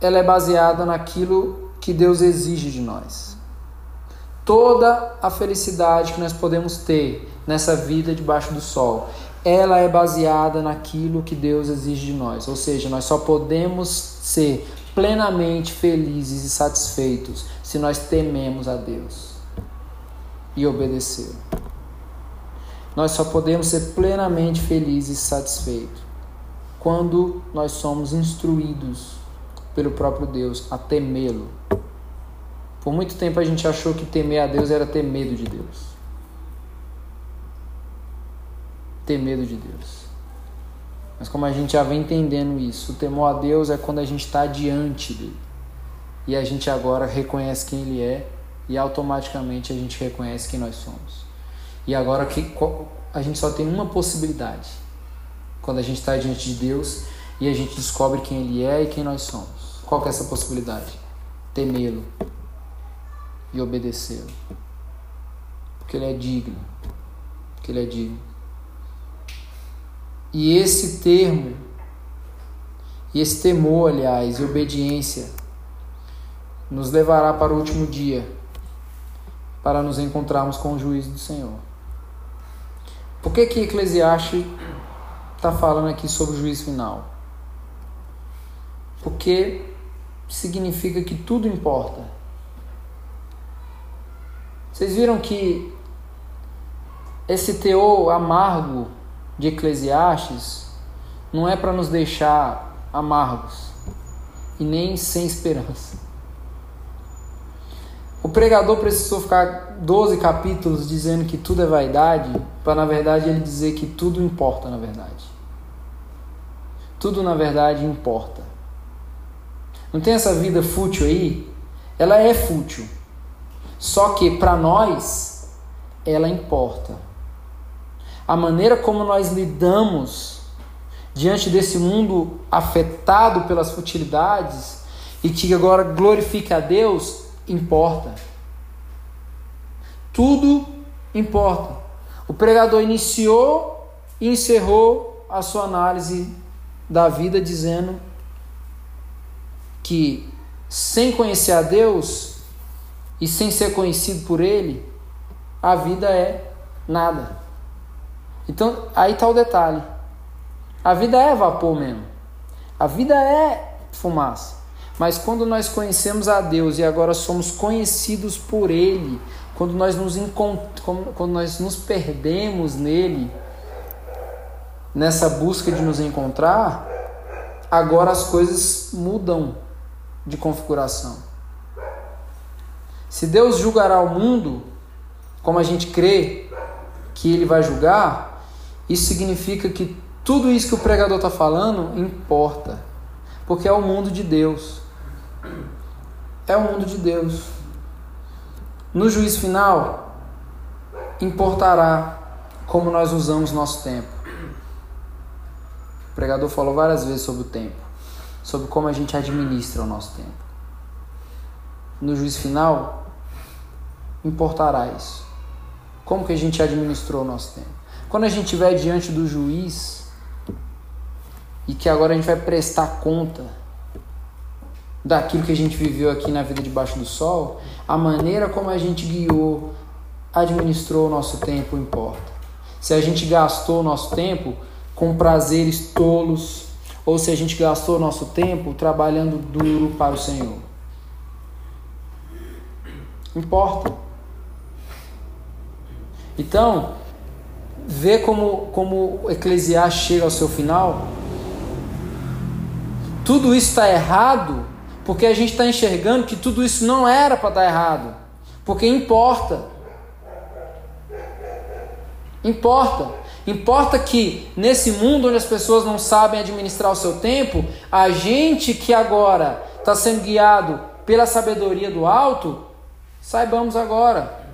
ela é baseada naquilo que Deus exige de nós. Toda a felicidade que nós podemos ter nessa vida debaixo do sol, ela é baseada naquilo que Deus exige de nós. Ou seja, nós só podemos ser plenamente felizes e satisfeitos se nós tememos a Deus e obedecê-lo. Nós só podemos ser plenamente felizes e satisfeitos quando nós somos instruídos pelo próprio Deus a temê-lo. Por muito tempo a gente achou que temer a Deus era ter medo de Deus. Ter medo de Deus. Mas como a gente já vem entendendo isso, o temor a Deus é quando a gente está diante dele. E a gente agora reconhece quem ele é e automaticamente a gente reconhece quem nós somos. E agora que a gente só tem uma possibilidade. Quando a gente está diante de Deus e a gente descobre quem ele é e quem nós somos. Qual que é essa possibilidade? Temê-lo e obedecê-lo. Porque ele é digno. Porque ele é digno. E esse termo, e esse temor, aliás, e obediência, nos levará para o último dia, para nos encontrarmos com o juízo do Senhor. Por que que Eclesiastes está falando aqui sobre o juízo final? Porque significa que tudo importa. Vocês viram que esse teor amargo de Eclesiastes não é para nos deixar amargos e nem sem esperança. O pregador precisou ficar 12 capítulos dizendo que tudo é vaidade, para na verdade ele dizer que tudo importa na verdade. Tudo na verdade importa. Não tem essa vida fútil aí? Ela é fútil. Só que para nós ela importa a maneira como nós lidamos diante desse mundo afetado pelas futilidades e que agora glorifica a Deus, importa. Tudo importa. O pregador iniciou e encerrou a sua análise da vida dizendo que sem conhecer a Deus e sem ser conhecido por Ele, a vida é nada. Então, aí está o detalhe. A vida é vapor mesmo. A vida é fumaça. Mas quando nós conhecemos a Deus e agora somos conhecidos por Ele, quando nós nos, quando nós nos perdemos nele, nessa busca de nos encontrar, agora as coisas mudam de configuração. Se Deus julgará o mundo, como a gente crê que Ele vai julgar, isso significa que tudo isso que o pregador está falando importa, porque é o mundo de Deus. É o mundo de Deus. No juízo final, importará como nós usamos nosso tempo. O pregador falou várias vezes sobre o tempo, sobre como a gente administra o nosso tempo. No juízo final, importará isso. Como que a gente administrou o nosso tempo? Quando a gente estiver diante do juiz e que agora a gente vai prestar conta daquilo que a gente viveu aqui na vida debaixo do sol, a maneira como a gente guiou, administrou o nosso tempo importa. Se a gente gastou o nosso tempo com prazeres tolos, ou se a gente gastou nosso tempo trabalhando duro para o Senhor. Importa. Então, vê como, como o Eclesiastes chega ao seu final. Tudo isso está errado porque a gente está enxergando que tudo isso não era para estar errado. Porque importa. Importa. Importa que nesse mundo onde as pessoas não sabem administrar o seu tempo, a gente que agora está sendo guiado pela sabedoria do alto, saibamos agora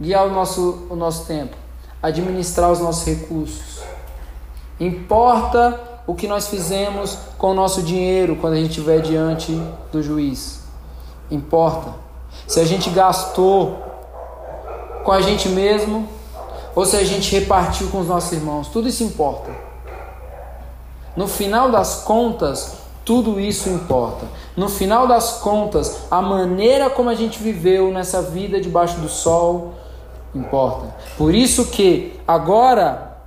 guiar o nosso, o nosso tempo, administrar os nossos recursos. Importa o que nós fizemos com o nosso dinheiro quando a gente estiver diante do juiz. Importa. Se a gente gastou com a gente mesmo ou se a gente repartiu com os nossos irmãos. Tudo isso importa. No final das contas, tudo isso importa. No final das contas, a maneira como a gente viveu nessa vida debaixo do sol importa. Por isso que agora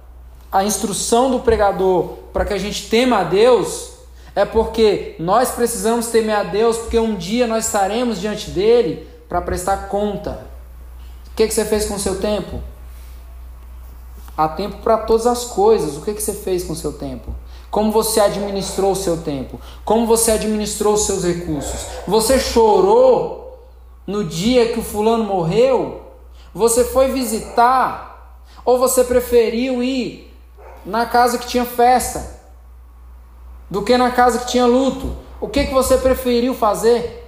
a instrução do pregador para que a gente tema a Deus, é porque nós precisamos temer a Deus, porque um dia nós estaremos diante dele para prestar conta. O que, que você fez com o seu tempo? Há tempo para todas as coisas. O que, que você fez com o seu tempo? Como você administrou o seu tempo? Como você administrou os seus recursos? Você chorou no dia que o fulano morreu? Você foi visitar? Ou você preferiu ir na casa que tinha festa do que na casa que tinha luto. O que, que você preferiu fazer?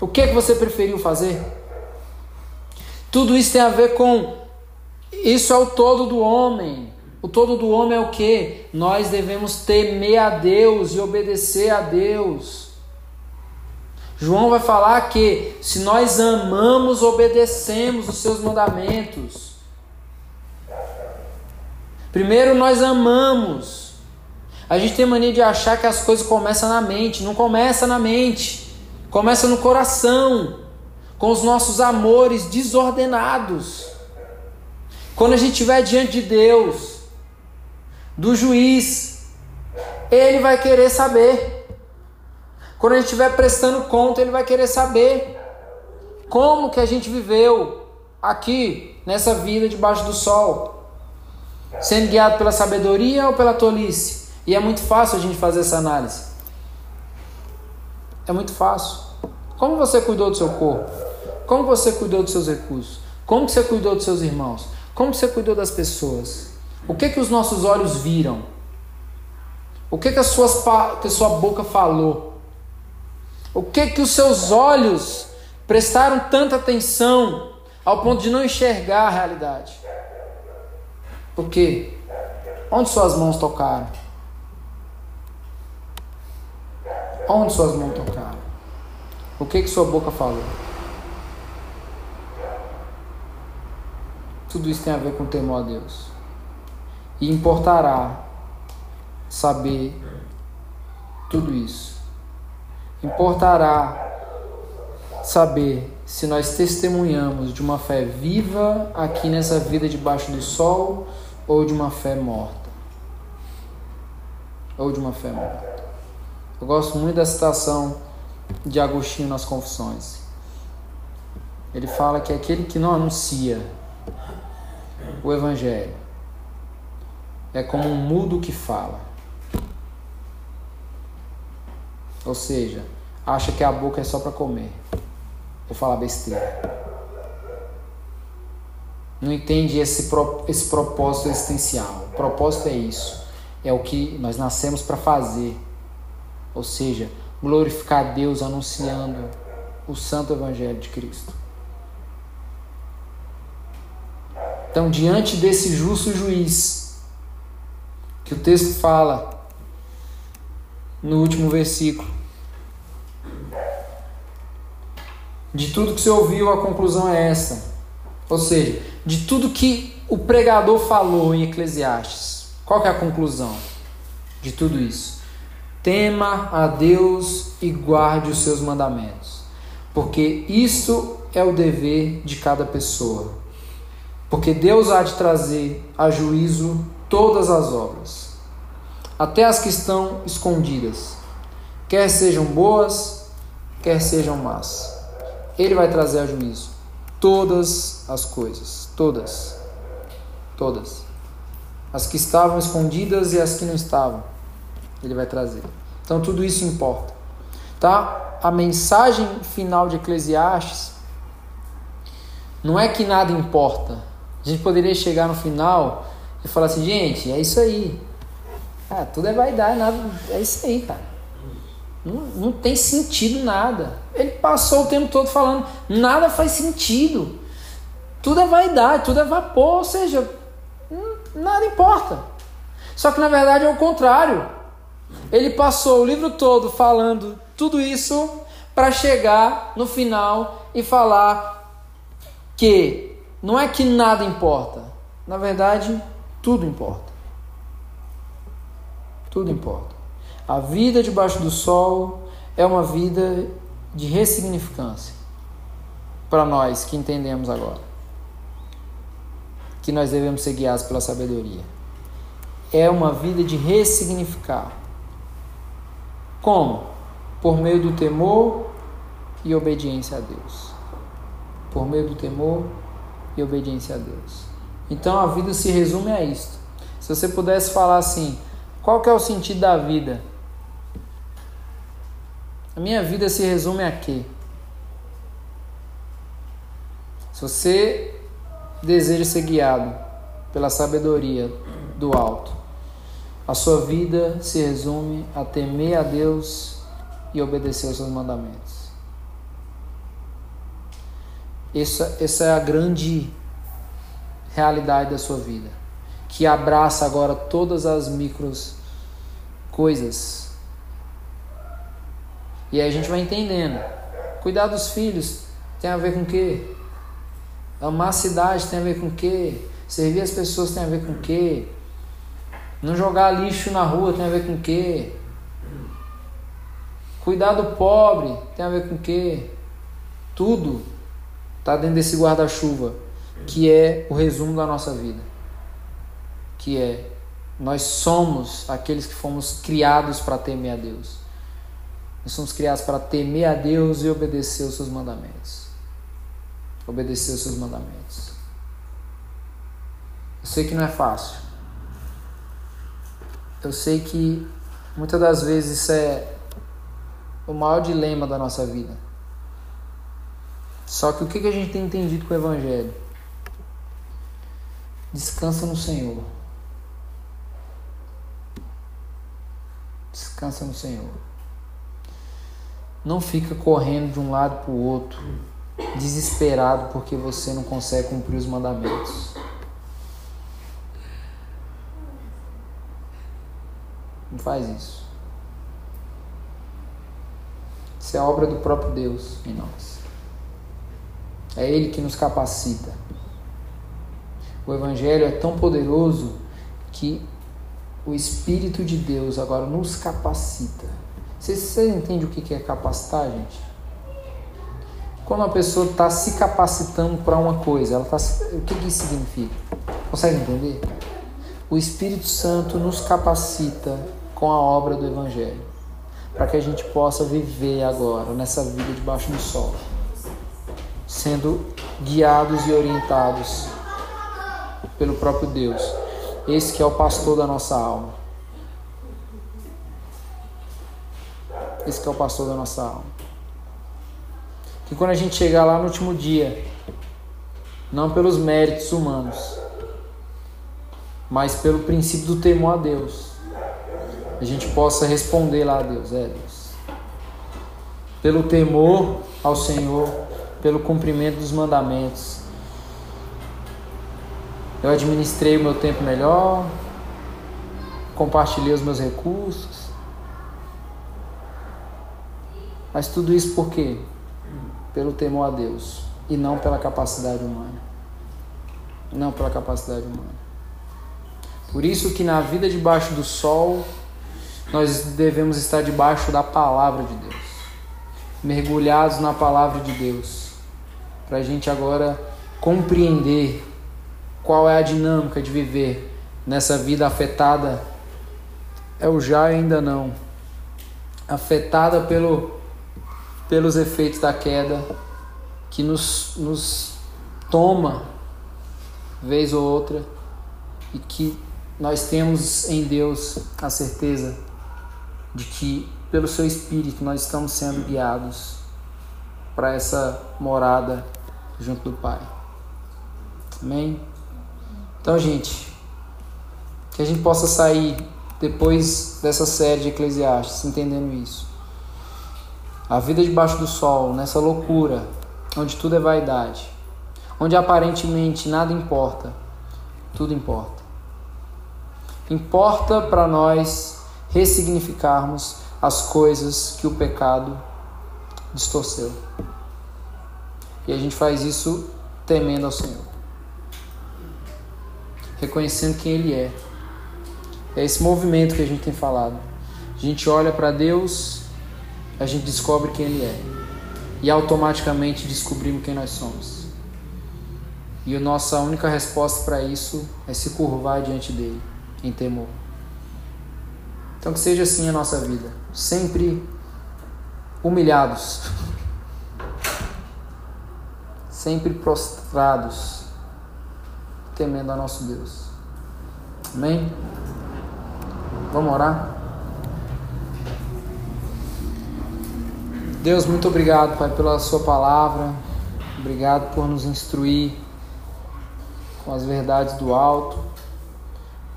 O que, que você preferiu fazer? Tudo isso tem a ver com. Isso é o todo do homem. O todo do homem é o que? Nós devemos temer a Deus e obedecer a Deus. João vai falar que se nós amamos, obedecemos os seus mandamentos. Primeiro nós amamos. A gente tem mania de achar que as coisas começam na mente. Não começa na mente. Começa no coração. Com os nossos amores desordenados. Quando a gente estiver diante de Deus, do juiz, ele vai querer saber. Quando a gente estiver prestando conta, ele vai querer saber como que a gente viveu aqui nessa vida debaixo do sol sendo guiado pela sabedoria ou pela tolice? E é muito fácil a gente fazer essa análise. É muito fácil. Como você cuidou do seu corpo? Como você cuidou dos seus recursos? Como você cuidou dos seus irmãos? Como você cuidou das pessoas? O que que os nossos olhos viram? O que que, as suas, que a sua boca falou? O que que os seus olhos prestaram tanta atenção ao ponto de não enxergar a realidade? Por quê? Onde suas mãos tocaram? Onde suas mãos tocaram? O que que sua boca falou? Tudo isso tem a ver com o temor a Deus. E importará saber tudo isso. Importará saber se nós testemunhamos de uma fé viva aqui nessa vida debaixo do sol ou de uma fé morta. Ou de uma fé morta. Eu gosto muito da citação de Agostinho nas Confissões. Ele fala que aquele que não anuncia o Evangelho é como um mudo que fala. Ou seja, acha que a boca é só para comer ou falar besteira não entende esse, esse propósito existencial. O propósito é isso. É o que nós nascemos para fazer. Ou seja, glorificar Deus anunciando o santo evangelho de Cristo. Então, diante desse justo juiz, que o texto fala no último versículo, de tudo que você ouviu, a conclusão é esta. Ou seja, de tudo que o pregador falou em Eclesiastes, qual é a conclusão de tudo isso? Tema a Deus e guarde os seus mandamentos, porque isso é o dever de cada pessoa. Porque Deus há de trazer a juízo todas as obras, até as que estão escondidas, quer sejam boas, quer sejam más. Ele vai trazer a juízo todas as coisas, todas, todas, as que estavam escondidas e as que não estavam. Ele vai trazer. Então tudo isso importa, tá? A mensagem final de Eclesiastes não é que nada importa. A gente poderia chegar no final e falar assim, gente, é isso aí. Ah, tudo é vaidade, nada, é isso aí, cara. Não, não tem sentido nada. Ele passou o tempo todo falando, nada faz sentido. Tudo é vaidade, tudo é vapor, ou seja, nada importa. Só que na verdade é o contrário. Ele passou o livro todo falando tudo isso para chegar no final e falar que não é que nada importa. Na verdade, tudo importa. Tudo importa. A vida debaixo do sol é uma vida de ressignificância para nós que entendemos agora. Que nós devemos ser guiados pela sabedoria. É uma vida de ressignificar. Como? Por meio do temor e obediência a Deus. Por meio do temor e obediência a Deus. Então a vida se resume a isto. Se você pudesse falar assim, qual que é o sentido da vida? A minha vida se resume a quê? Se você deseja ser guiado pela sabedoria do alto, a sua vida se resume a temer a Deus e obedecer aos seus mandamentos. Essa, essa é a grande realidade da sua vida, que abraça agora todas as micros coisas e aí a gente vai entendendo. Cuidar dos filhos tem a ver com o quê? Amar a cidade tem a ver com o quê? Servir as pessoas tem a ver com o quê? Não jogar lixo na rua tem a ver com o quê? Cuidar do pobre tem a ver com o quê? Tudo está dentro desse guarda-chuva, que é o resumo da nossa vida. Que é nós somos aqueles que fomos criados para temer a Deus. Nós somos criados para temer a Deus e obedecer os seus mandamentos. Obedecer os seus mandamentos. Eu sei que não é fácil. Eu sei que muitas das vezes isso é o maior dilema da nossa vida. Só que o que a gente tem entendido com o Evangelho? Descansa no Senhor. Descansa no Senhor. Não fica correndo de um lado para o outro, desesperado porque você não consegue cumprir os mandamentos. Não faz isso. Isso é obra do próprio Deus em nós. É Ele que nos capacita. O Evangelho é tão poderoso que o Espírito de Deus agora nos capacita vocês, vocês entendem o que é capacitar, gente? Quando uma pessoa está se capacitando para uma coisa, ela tá, o que isso significa? Consegue entender? O Espírito Santo nos capacita com a obra do Evangelho, para que a gente possa viver agora nessa vida debaixo do sol, sendo guiados e orientados pelo próprio Deus. Esse que é o pastor da nossa alma. Esse que é o pastor da nossa alma. Que quando a gente chegar lá no último dia, não pelos méritos humanos, mas pelo princípio do temor a Deus, a gente possa responder lá a Deus, é Deus. Pelo temor ao Senhor, pelo cumprimento dos mandamentos, eu administrei o meu tempo melhor, compartilhei os meus recursos. Mas tudo isso por quê? Pelo temor a Deus e não pela capacidade humana. Não pela capacidade humana. Por isso que na vida debaixo do sol, nós devemos estar debaixo da palavra de Deus. Mergulhados na palavra de Deus. Para a gente agora compreender qual é a dinâmica de viver nessa vida afetada. É o já e ainda não. Afetada pelo, pelos efeitos da queda que nos, nos toma vez ou outra e que nós temos em Deus a certeza de que, pelo seu Espírito, nós estamos sendo guiados para essa morada junto do Pai. Amém? Então, gente, que a gente possa sair depois dessa série de Eclesiastes entendendo isso. A vida debaixo do sol, nessa loucura, onde tudo é vaidade, onde aparentemente nada importa, tudo importa. Importa para nós ressignificarmos as coisas que o pecado distorceu. E a gente faz isso temendo ao Senhor, reconhecendo quem Ele é. É esse movimento que a gente tem falado. A gente olha para Deus, a gente descobre quem Ele é, e automaticamente descobrimos quem nós somos. E a nossa única resposta para isso é se curvar diante dele em temor. Então que seja assim a nossa vida, sempre humilhados, sempre prostrados, temendo a nosso Deus. Amém? Vamos orar? Deus, muito obrigado, Pai, pela Sua palavra. Obrigado por nos instruir com as verdades do alto.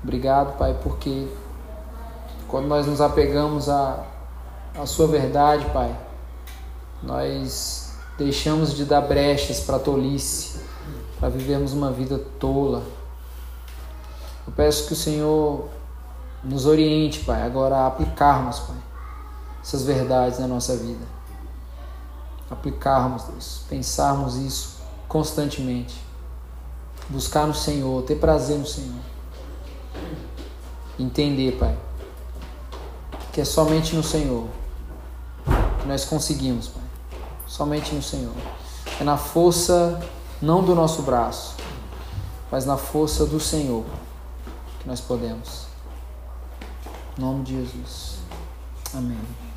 Obrigado, Pai, porque quando nós nos apegamos à, à Sua verdade, Pai, nós deixamos de dar brechas para tolice, para vivermos uma vida tola. Eu peço que o Senhor nos oriente, Pai, agora a aplicarmos, Pai, essas verdades na nossa vida. Aplicarmos, Deus, pensarmos isso constantemente. Buscar no Senhor, ter prazer no Senhor entender, Pai, que é somente no Senhor que nós conseguimos, Pai. Somente no Senhor. É na força não do nosso braço, mas na força do Senhor que nós podemos. Em nome de Jesus. Amém.